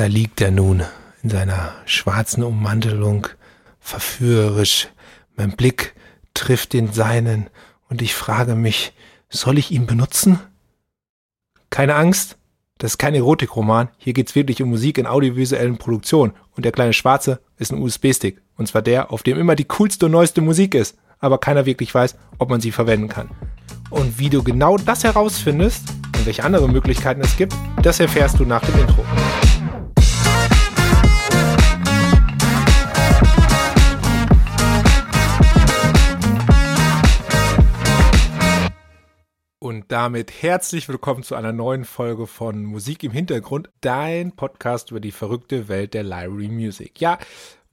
Da liegt er nun in seiner schwarzen Ummantelung, verführerisch. Mein Blick trifft den seinen und ich frage mich, soll ich ihn benutzen? Keine Angst, das ist kein Erotikroman. Hier geht's wirklich um Musik in audiovisuellen Produktionen. Und der kleine Schwarze ist ein USB-Stick. Und zwar der, auf dem immer die coolste und neueste Musik ist. Aber keiner wirklich weiß, ob man sie verwenden kann. Und wie du genau das herausfindest und welche andere Möglichkeiten es gibt, das erfährst du nach dem Intro. Damit herzlich willkommen zu einer neuen Folge von Musik im Hintergrund, dein Podcast über die verrückte Welt der Library Music. Ja,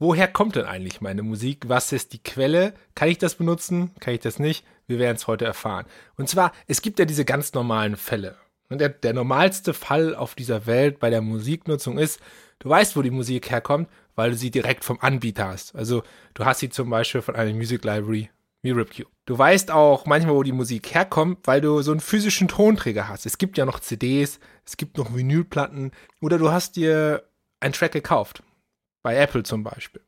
woher kommt denn eigentlich meine Musik? Was ist die Quelle? Kann ich das benutzen? Kann ich das nicht? Wir werden es heute erfahren. Und zwar, es gibt ja diese ganz normalen Fälle. Und der, der normalste Fall auf dieser Welt bei der Musiknutzung ist, du weißt, wo die Musik herkommt, weil du sie direkt vom Anbieter hast. Also du hast sie zum Beispiel von einer Music Library wie Ripcube. Du weißt auch manchmal, wo die Musik herkommt, weil du so einen physischen Tonträger hast. Es gibt ja noch CDs, es gibt noch Vinylplatten oder du hast dir einen Track gekauft. Bei Apple zum Beispiel.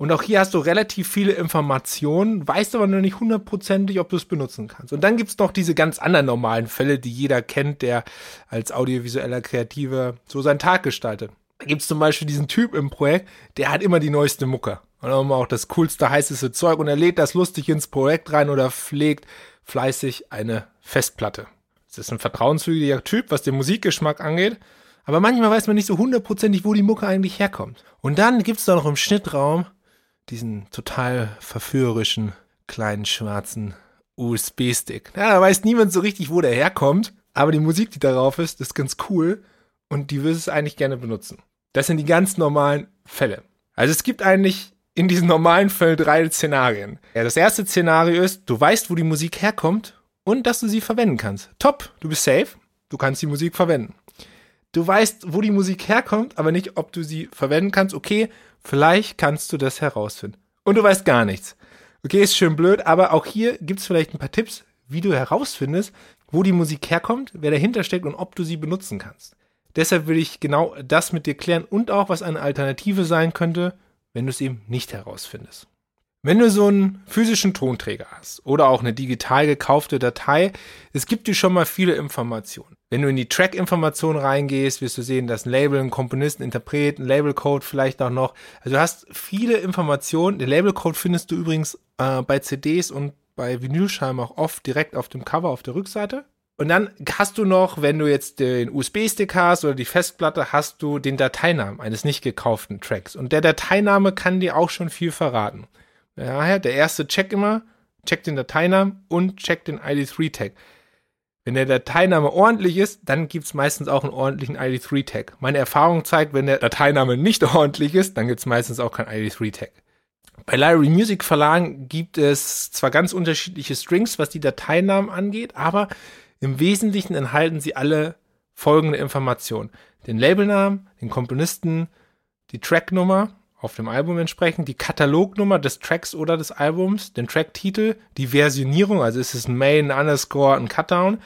Und auch hier hast du relativ viele Informationen, weißt aber noch nicht hundertprozentig, ob du es benutzen kannst. Und dann gibt es noch diese ganz anderen normalen Fälle, die jeder kennt, der als audiovisueller Kreativer so seinen Tag gestaltet. Da gibt es zum Beispiel diesen Typ im Projekt, der hat immer die neueste Mucke. Und immer auch das coolste, heißeste Zeug und er lädt das lustig ins Projekt rein oder pflegt fleißig eine Festplatte. Das ist ein vertrauenswürdiger Typ, was den Musikgeschmack angeht. Aber manchmal weiß man nicht so hundertprozentig, wo die Mucke eigentlich herkommt. Und dann gibt es da noch im Schnittraum diesen total verführerischen kleinen schwarzen USB-Stick. Ja, da weiß niemand so richtig, wo der herkommt. Aber die Musik, die darauf ist, ist ganz cool. Und die wirst du eigentlich gerne benutzen. Das sind die ganz normalen Fälle. Also es gibt eigentlich in diesen normalen Fällen drei Szenarien. Ja, das erste Szenario ist, du weißt, wo die Musik herkommt und dass du sie verwenden kannst. Top, du bist safe, du kannst die Musik verwenden. Du weißt, wo die Musik herkommt, aber nicht, ob du sie verwenden kannst. Okay, vielleicht kannst du das herausfinden. Und du weißt gar nichts. Okay, ist schön blöd, aber auch hier gibt es vielleicht ein paar Tipps, wie du herausfindest, wo die Musik herkommt, wer dahinter steckt und ob du sie benutzen kannst. Deshalb will ich genau das mit dir klären und auch, was eine Alternative sein könnte, wenn du es eben nicht herausfindest. Wenn du so einen physischen Tonträger hast oder auch eine digital gekaufte Datei, es gibt dir schon mal viele Informationen. Wenn du in die Track-Informationen reingehst, wirst du sehen, dass ein Label, ein Komponist, ein Interpret, ein Labelcode vielleicht auch noch. Also du hast viele Informationen. Den Labelcode findest du übrigens äh, bei CDs und bei Vinylscheiben auch oft direkt auf dem Cover auf der Rückseite. Und dann hast du noch, wenn du jetzt den USB-Stick hast oder die Festplatte, hast du den Dateinamen eines nicht gekauften Tracks. Und der Dateiname kann dir auch schon viel verraten. Daher der erste Check immer, check den Dateinamen und check den ID3-Tag. Wenn der Dateiname ordentlich ist, dann gibt es meistens auch einen ordentlichen ID3-Tag. Meine Erfahrung zeigt, wenn der Dateiname nicht ordentlich ist, dann gibt es meistens auch keinen ID3-Tag. Bei Library Music Verlagen gibt es zwar ganz unterschiedliche Strings, was die Dateinamen angeht, aber im Wesentlichen enthalten sie alle folgende Informationen. Den Labelnamen, den Komponisten, die Tracknummer auf dem Album entsprechend, die Katalognummer des Tracks oder des Albums, den Tracktitel, die Versionierung, also ist es ein Main, ein Underscore, ein Cutdown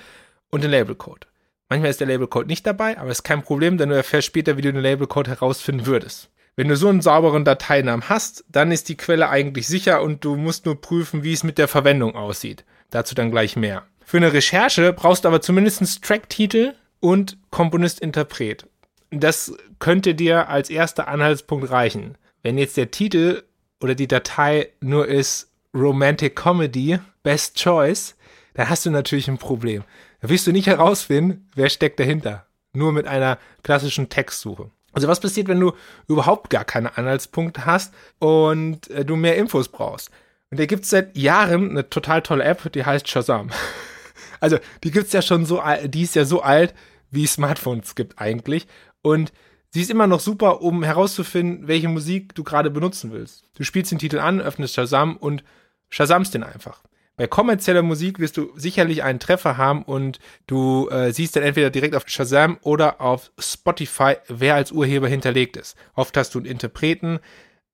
und den Labelcode. Manchmal ist der Labelcode nicht dabei, aber ist kein Problem, denn du erfährst später, wie du den Labelcode herausfinden würdest. Wenn du so einen sauberen Dateinamen hast, dann ist die Quelle eigentlich sicher und du musst nur prüfen, wie es mit der Verwendung aussieht. Dazu dann gleich mehr. Für eine Recherche brauchst du aber zumindest Tracktitel und Komponist-Interpret. Das könnte dir als erster Anhaltspunkt reichen. Wenn jetzt der Titel oder die Datei nur ist Romantic Comedy, Best Choice, dann hast du natürlich ein Problem. Da wirst du nicht herausfinden, wer steckt dahinter. Nur mit einer klassischen Textsuche. Also was passiert, wenn du überhaupt gar keine Anhaltspunkte hast und äh, du mehr Infos brauchst? Und da gibt es seit Jahren eine total tolle App, die heißt Shazam. Also, die gibt's ja schon so, die ist ja so alt, wie Smartphones gibt eigentlich. Und sie ist immer noch super, um herauszufinden, welche Musik du gerade benutzen willst. Du spielst den Titel an, öffnest Shazam und Shazamst den einfach. Bei kommerzieller Musik wirst du sicherlich einen Treffer haben und du äh, siehst dann entweder direkt auf Shazam oder auf Spotify, wer als Urheber hinterlegt ist. Oft hast du einen Interpreten,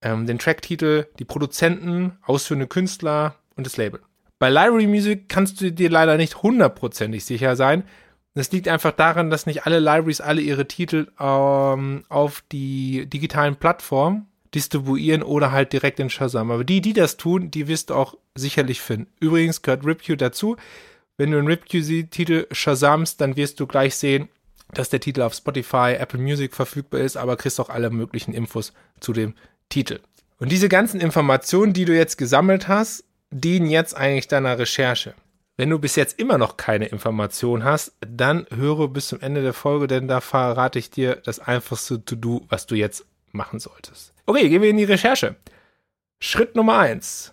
ähm, den Tracktitel, die Produzenten, ausführende Künstler und das Label. Bei Library Music kannst du dir leider nicht hundertprozentig sicher sein, Das liegt einfach daran, dass nicht alle Libraries alle ihre Titel ähm, auf die digitalen Plattformen distribuieren oder halt direkt in Shazam. Aber die, die das tun, die wirst du auch sicherlich finden. Übrigens gehört RipQ dazu. Wenn du einen RipQ-Titel Shazamst, dann wirst du gleich sehen, dass der Titel auf Spotify, Apple Music verfügbar ist, aber kriegst auch alle möglichen Infos zu dem Titel. Und diese ganzen Informationen, die du jetzt gesammelt hast, dienen jetzt eigentlich deiner Recherche. Wenn du bis jetzt immer noch keine Information hast, dann höre bis zum Ende der Folge, denn da verrate ich dir das einfachste To-Do, was du jetzt machen solltest. Okay, gehen wir in die Recherche. Schritt Nummer eins: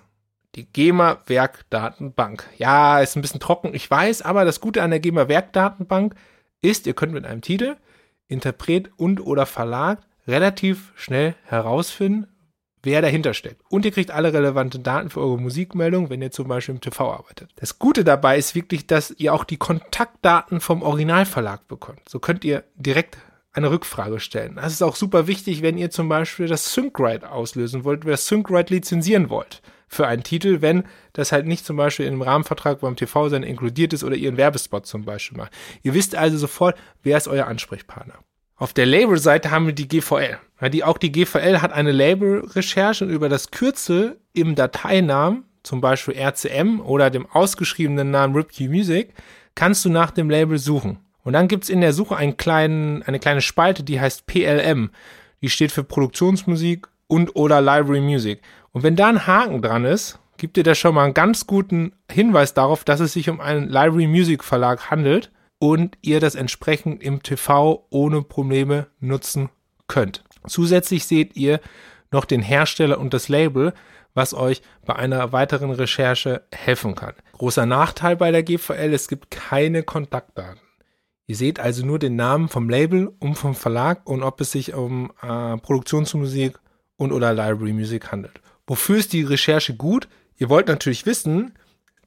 Die GEMA-Werkdatenbank. Ja, ist ein bisschen trocken, ich weiß, aber das Gute an der GEMA-Werkdatenbank ist, ihr könnt mit einem Titel, Interpret und oder Verlag relativ schnell herausfinden, wer dahinter steckt. Und ihr kriegt alle relevanten Daten für eure Musikmeldung, wenn ihr zum Beispiel im TV arbeitet. Das Gute dabei ist wirklich, dass ihr auch die Kontaktdaten vom Originalverlag bekommt. So könnt ihr direkt eine Rückfrage stellen. Das ist auch super wichtig, wenn ihr zum Beispiel das Syncrite auslösen wollt, oder das lizenzieren wollt für einen Titel, wenn das halt nicht zum Beispiel in einem Rahmenvertrag beim TV-Sender inkludiert ist oder ihr einen Werbespot zum Beispiel macht. Ihr wisst also sofort, wer ist euer Ansprechpartner. Auf der Label-Seite haben wir die GVL. Ja, die, auch die GVL hat eine Label-Recherche und über das Kürzel im Dateinamen, zum Beispiel RCM oder dem ausgeschriebenen Namen RipKey Music, kannst du nach dem Label suchen. Und dann gibt's in der Suche einen kleinen, eine kleine Spalte, die heißt PLM. Die steht für Produktionsmusik und oder Library Music. Und wenn da ein Haken dran ist, gibt dir das schon mal einen ganz guten Hinweis darauf, dass es sich um einen Library Music Verlag handelt und ihr das entsprechend im TV ohne Probleme nutzen könnt. Zusätzlich seht ihr noch den Hersteller und das Label, was euch bei einer weiteren Recherche helfen kann. Großer Nachteil bei der GVL, es gibt keine Kontaktdaten. Ihr seht also nur den Namen vom Label und vom Verlag und ob es sich um äh, Produktionsmusik und oder Library Music handelt. Wofür ist die Recherche gut? Ihr wollt natürlich wissen,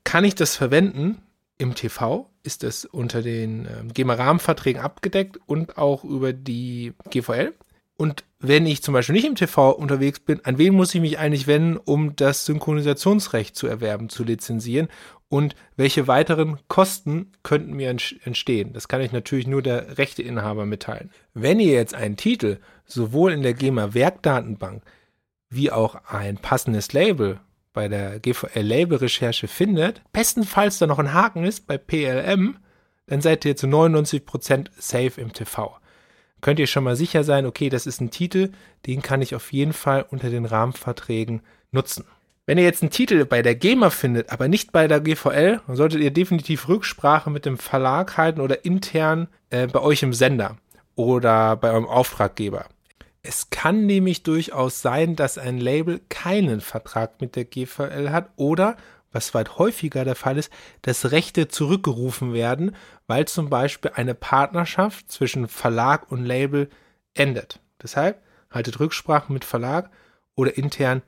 kann ich das verwenden im TV? ist es unter den äh, GEMA-Rahmenverträgen abgedeckt und auch über die GVL. Und wenn ich zum Beispiel nicht im TV unterwegs bin, an wen muss ich mich eigentlich wenden, um das Synchronisationsrecht zu erwerben, zu lizenzieren? Und welche weiteren Kosten könnten mir entstehen? Das kann ich natürlich nur der Rechteinhaber mitteilen. Wenn ihr jetzt einen Titel sowohl in der GEMA-Werkdatenbank wie auch ein passendes Label bei der GVL-Label-Recherche findet, bestenfalls da noch ein Haken ist bei PLM, dann seid ihr zu 99% safe im TV. Könnt ihr schon mal sicher sein, okay, das ist ein Titel, den kann ich auf jeden Fall unter den Rahmenverträgen nutzen. Wenn ihr jetzt einen Titel bei der GEMA findet, aber nicht bei der GVL, dann solltet ihr definitiv Rücksprache mit dem Verlag halten oder intern äh, bei euch im Sender oder bei eurem Auftraggeber. Es kann nämlich durchaus sein, dass ein Label keinen Vertrag mit der GVL hat oder, was weit häufiger der Fall ist, dass Rechte zurückgerufen werden, weil zum Beispiel eine Partnerschaft zwischen Verlag und Label endet. Deshalb haltet Rücksprache mit Verlag oder intern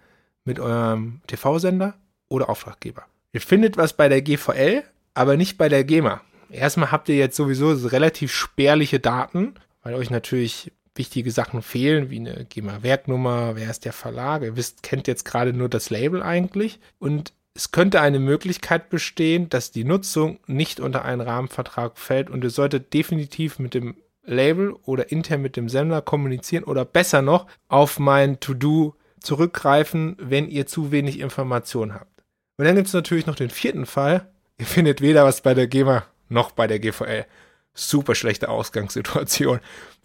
mit eurem TV-Sender oder Auftraggeber. Ihr findet was bei der GVL, aber nicht bei der GEMA. Erstmal habt ihr jetzt sowieso relativ spärliche Daten, weil euch natürlich wichtige Sachen fehlen, wie eine GEMA-Werknummer, wer ist der Verlag, ihr wisst, kennt jetzt gerade nur das Label eigentlich und es könnte eine Möglichkeit bestehen, dass die Nutzung nicht unter einen Rahmenvertrag fällt und ihr solltet definitiv mit dem Label oder intern mit dem Sender kommunizieren oder besser noch auf mein To-Do zurückgreifen, wenn ihr zu wenig Informationen habt. Und dann gibt es natürlich noch den vierten Fall. Ihr findet weder was bei der GEMA noch bei der GVL super schlechte Ausgangssituation.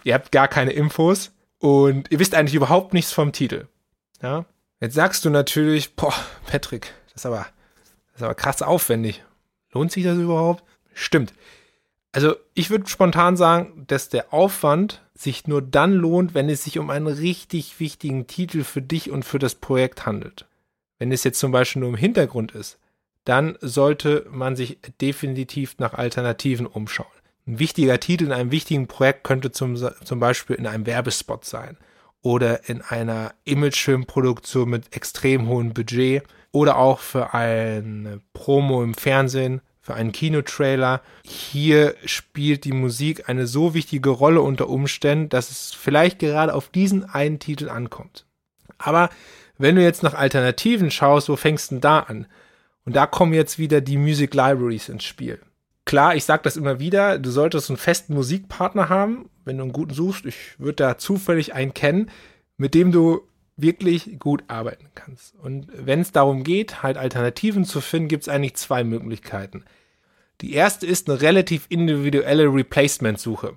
Ihr habt gar keine Infos und ihr wisst eigentlich überhaupt nichts vom Titel. Ja? Jetzt sagst du natürlich, boah, Patrick, das ist aber, das ist aber krass aufwendig. Lohnt sich das überhaupt? Stimmt. Also ich würde spontan sagen, dass der Aufwand sich nur dann lohnt, wenn es sich um einen richtig wichtigen Titel für dich und für das Projekt handelt. Wenn es jetzt zum Beispiel nur im Hintergrund ist, dann sollte man sich definitiv nach Alternativen umschauen. Ein wichtiger Titel in einem wichtigen Projekt könnte zum, zum Beispiel in einem Werbespot sein oder in einer Imagefilmproduktion mit extrem hohem Budget oder auch für eine Promo im Fernsehen, für einen Kinotrailer. Hier spielt die Musik eine so wichtige Rolle unter Umständen, dass es vielleicht gerade auf diesen einen Titel ankommt. Aber wenn du jetzt nach Alternativen schaust, wo fängst du denn da an? Und da kommen jetzt wieder die Music Libraries ins Spiel. Klar, ich sage das immer wieder, du solltest einen festen Musikpartner haben, wenn du einen guten suchst. Ich würde da zufällig einen kennen, mit dem du wirklich gut arbeiten kannst. Und wenn es darum geht, halt Alternativen zu finden, gibt es eigentlich zwei Möglichkeiten. Die erste ist eine relativ individuelle Replacement-Suche.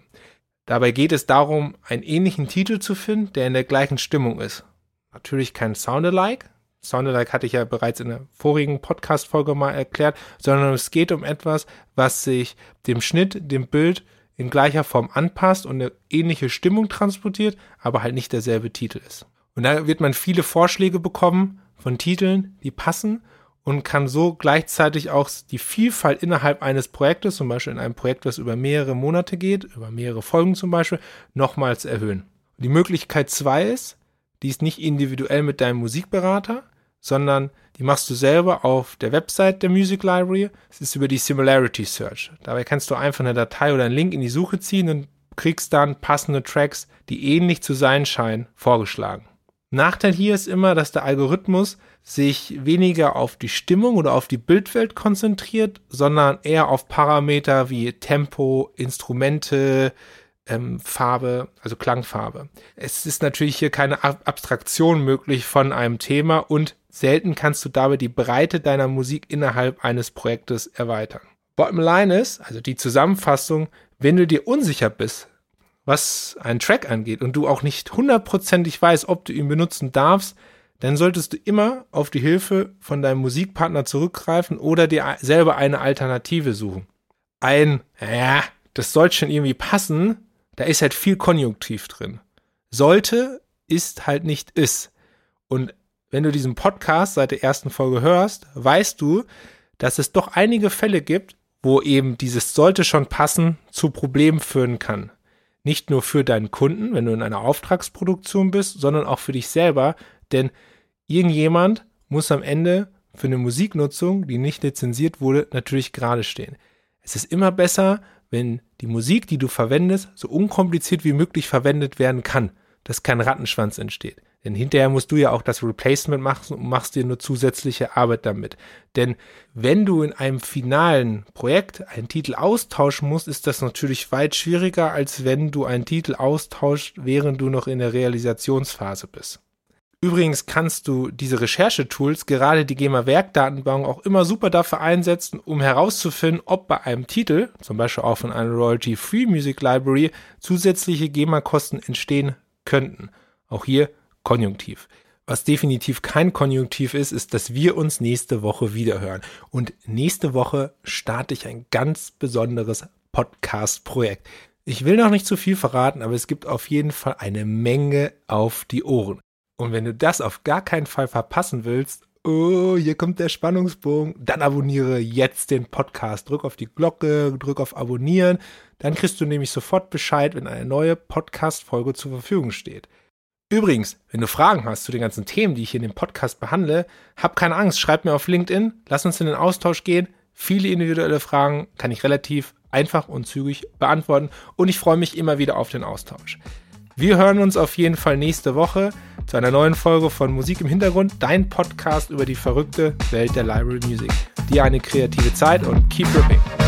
Dabei geht es darum, einen ähnlichen Titel zu finden, der in der gleichen Stimmung ist. Natürlich kein Soundalike. Soundalike hatte ich ja bereits in der vorigen Podcast-Folge mal erklärt, sondern es geht um etwas, was sich dem Schnitt, dem Bild in gleicher Form anpasst und eine ähnliche Stimmung transportiert, aber halt nicht derselbe Titel ist. Und da wird man viele Vorschläge bekommen von Titeln, die passen und kann so gleichzeitig auch die Vielfalt innerhalb eines Projektes, zum Beispiel in einem Projekt, das über mehrere Monate geht, über mehrere Folgen zum Beispiel, nochmals erhöhen. die Möglichkeit zwei ist, die ist nicht individuell mit deinem Musikberater, sondern die machst du selber auf der Website der Music Library. Es ist über die Similarity Search. Dabei kannst du einfach eine Datei oder einen Link in die Suche ziehen und kriegst dann passende Tracks, die ähnlich zu sein scheinen, vorgeschlagen. Nachteil hier ist immer, dass der Algorithmus sich weniger auf die Stimmung oder auf die Bildwelt konzentriert, sondern eher auf Parameter wie Tempo, Instrumente, ähm, Farbe, also Klangfarbe. Es ist natürlich hier keine Abstraktion möglich von einem Thema und selten kannst du dabei die Breite deiner Musik innerhalb eines Projektes erweitern. Bottom line ist, also die Zusammenfassung, wenn du dir unsicher bist, was einen Track angeht und du auch nicht hundertprozentig weißt, ob du ihn benutzen darfst, dann solltest du immer auf die Hilfe von deinem Musikpartner zurückgreifen oder dir selber eine Alternative suchen. Ein, ja, das sollte schon irgendwie passen, da ist halt viel Konjunktiv drin. Sollte ist halt nicht ist. Und wenn du diesen Podcast seit der ersten Folge hörst, weißt du, dass es doch einige Fälle gibt, wo eben dieses sollte schon passen zu Problemen führen kann. Nicht nur für deinen Kunden, wenn du in einer Auftragsproduktion bist, sondern auch für dich selber, denn irgendjemand muss am Ende für eine Musiknutzung, die nicht lizenziert wurde, natürlich gerade stehen. Es ist immer besser, wenn die Musik, die du verwendest, so unkompliziert wie möglich verwendet werden kann, dass kein Rattenschwanz entsteht. Denn hinterher musst du ja auch das Replacement machen und machst dir nur zusätzliche Arbeit damit. Denn wenn du in einem finalen Projekt einen Titel austauschen musst, ist das natürlich weit schwieriger, als wenn du einen Titel austauscht, während du noch in der Realisationsphase bist. Übrigens kannst du diese Recherchetools, gerade die GEMA-Werkdatenbank, auch immer super dafür einsetzen, um herauszufinden, ob bei einem Titel, zum Beispiel auch von einer Royalty-Free Music Library, zusätzliche GEMA-Kosten entstehen könnten. Auch hier Konjunktiv. Was definitiv kein Konjunktiv ist, ist, dass wir uns nächste Woche wiederhören. Und nächste Woche starte ich ein ganz besonderes Podcast-Projekt. Ich will noch nicht zu viel verraten, aber es gibt auf jeden Fall eine Menge auf die Ohren. Und wenn du das auf gar keinen Fall verpassen willst, oh, hier kommt der Spannungsbogen, dann abonniere jetzt den Podcast. Drück auf die Glocke, drück auf Abonnieren. Dann kriegst du nämlich sofort Bescheid, wenn eine neue Podcast-Folge zur Verfügung steht. Übrigens, wenn du Fragen hast zu den ganzen Themen, die ich hier in dem Podcast behandle, hab keine Angst, schreib mir auf LinkedIn, lass uns in den Austausch gehen. Viele individuelle Fragen kann ich relativ einfach und zügig beantworten und ich freue mich immer wieder auf den Austausch. Wir hören uns auf jeden Fall nächste Woche zu einer neuen Folge von Musik im Hintergrund, dein Podcast über die verrückte Welt der Library Music. Dir eine kreative Zeit und keep ripping.